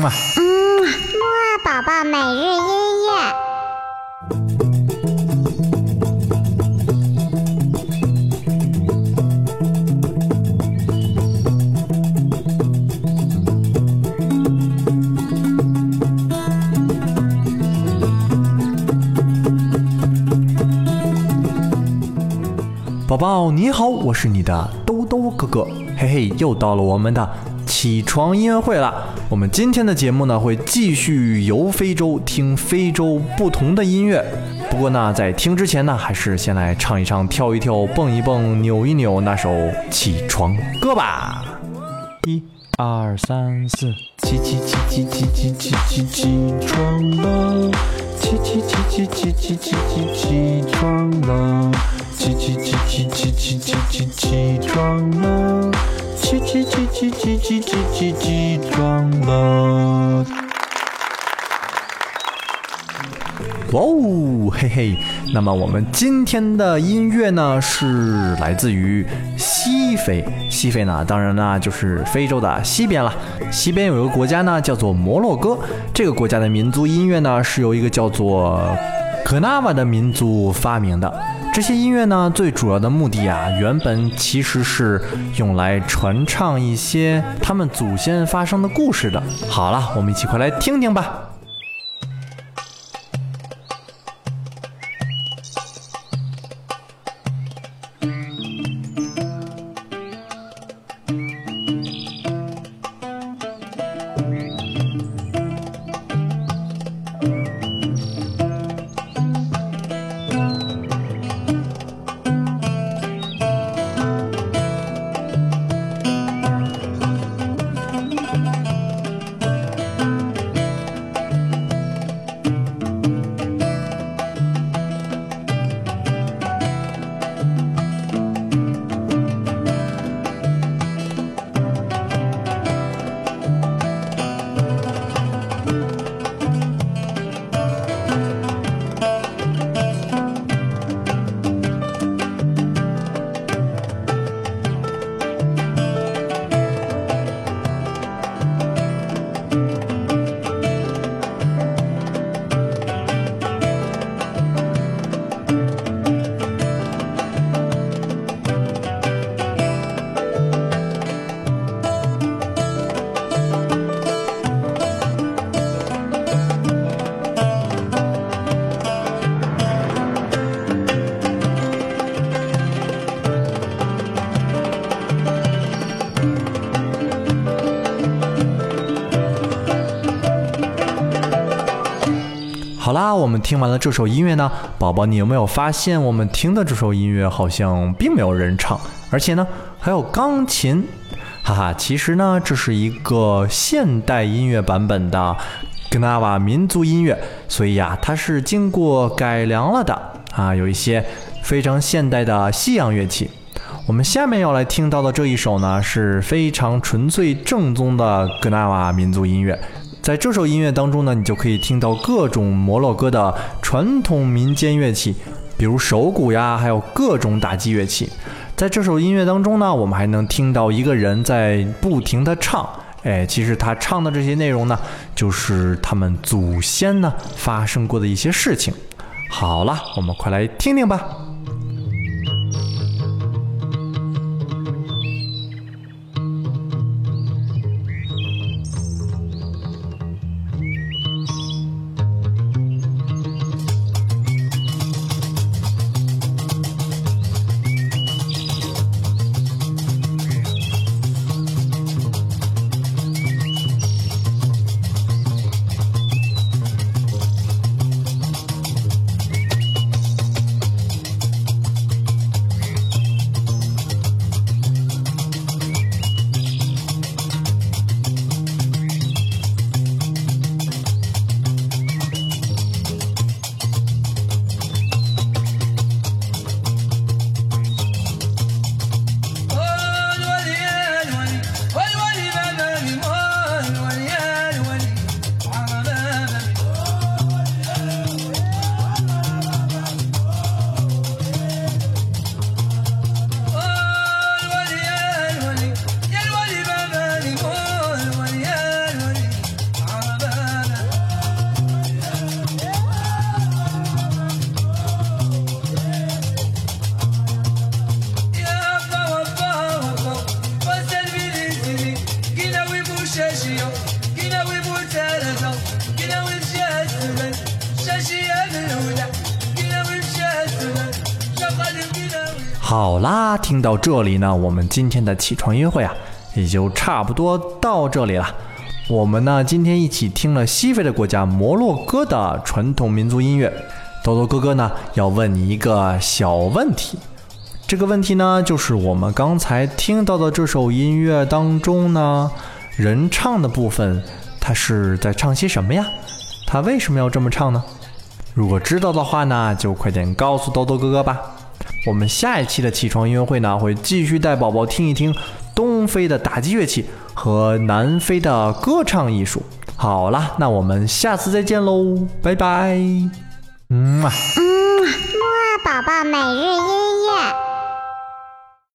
嗯啊，嗯，木二宝宝每日音乐。宝宝你好，我是你的兜兜哥哥，嘿嘿，又到了我们的起床音乐会了。我们今天的节目呢，会继续游非洲，听非洲不同的音乐。不过呢，在听之前呢，还是先来唱一唱、跳一跳、蹦一蹦、扭一扭那首起床歌吧。一、二、三、四，起起起起起起起起起床了，起起起起起起起起起床了。起起起起起起起起起床了，起起起起起起起起哇哦，嘿嘿！那么我们今天的音乐呢，是来自于西非。西非呢，当然呢就是非洲的西边了。西边有一个国家呢，叫做摩洛哥。这个国家的民族音乐呢，是由一个叫做格纳瓦的民族发明的。这些音乐呢，最主要的目的啊，原本其实是用来传唱一些他们祖先发生的故事的。好了，我们一起快来听听吧。啦，我们听完了这首音乐呢，宝宝，你有没有发现我们听的这首音乐好像并没有人唱，而且呢还有钢琴，哈哈，其实呢这是一个现代音乐版本的格纳瓦民族音乐，所以呀它是经过改良了的啊，有一些非常现代的西洋乐器。我们下面要来听到的这一首呢是非常纯粹正宗的格纳瓦民族音乐。在这首音乐当中呢，你就可以听到各种摩洛哥的传统民间乐器，比如手鼓呀，还有各种打击乐器。在这首音乐当中呢，我们还能听到一个人在不停的唱。哎，其实他唱的这些内容呢，就是他们祖先呢发生过的一些事情。好了，我们快来听听吧。好啦，听到这里呢，我们今天的起床音乐会啊，也就差不多到这里了。我们呢，今天一起听了西非的国家摩洛哥的传统民族音乐。豆豆哥哥呢，要问你一个小问题。这个问题呢，就是我们刚才听到的这首音乐当中呢，人唱的部分，他是在唱些什么呀？他为什么要这么唱呢？如果知道的话呢，就快点告诉豆豆哥哥吧。我们下一期的起床音乐会呢，会继续带宝宝听一听东非的打击乐器和南非的歌唱艺术。好啦，那我们下次再见喽，拜拜。嗯啊。嗯，木啊宝宝每日音乐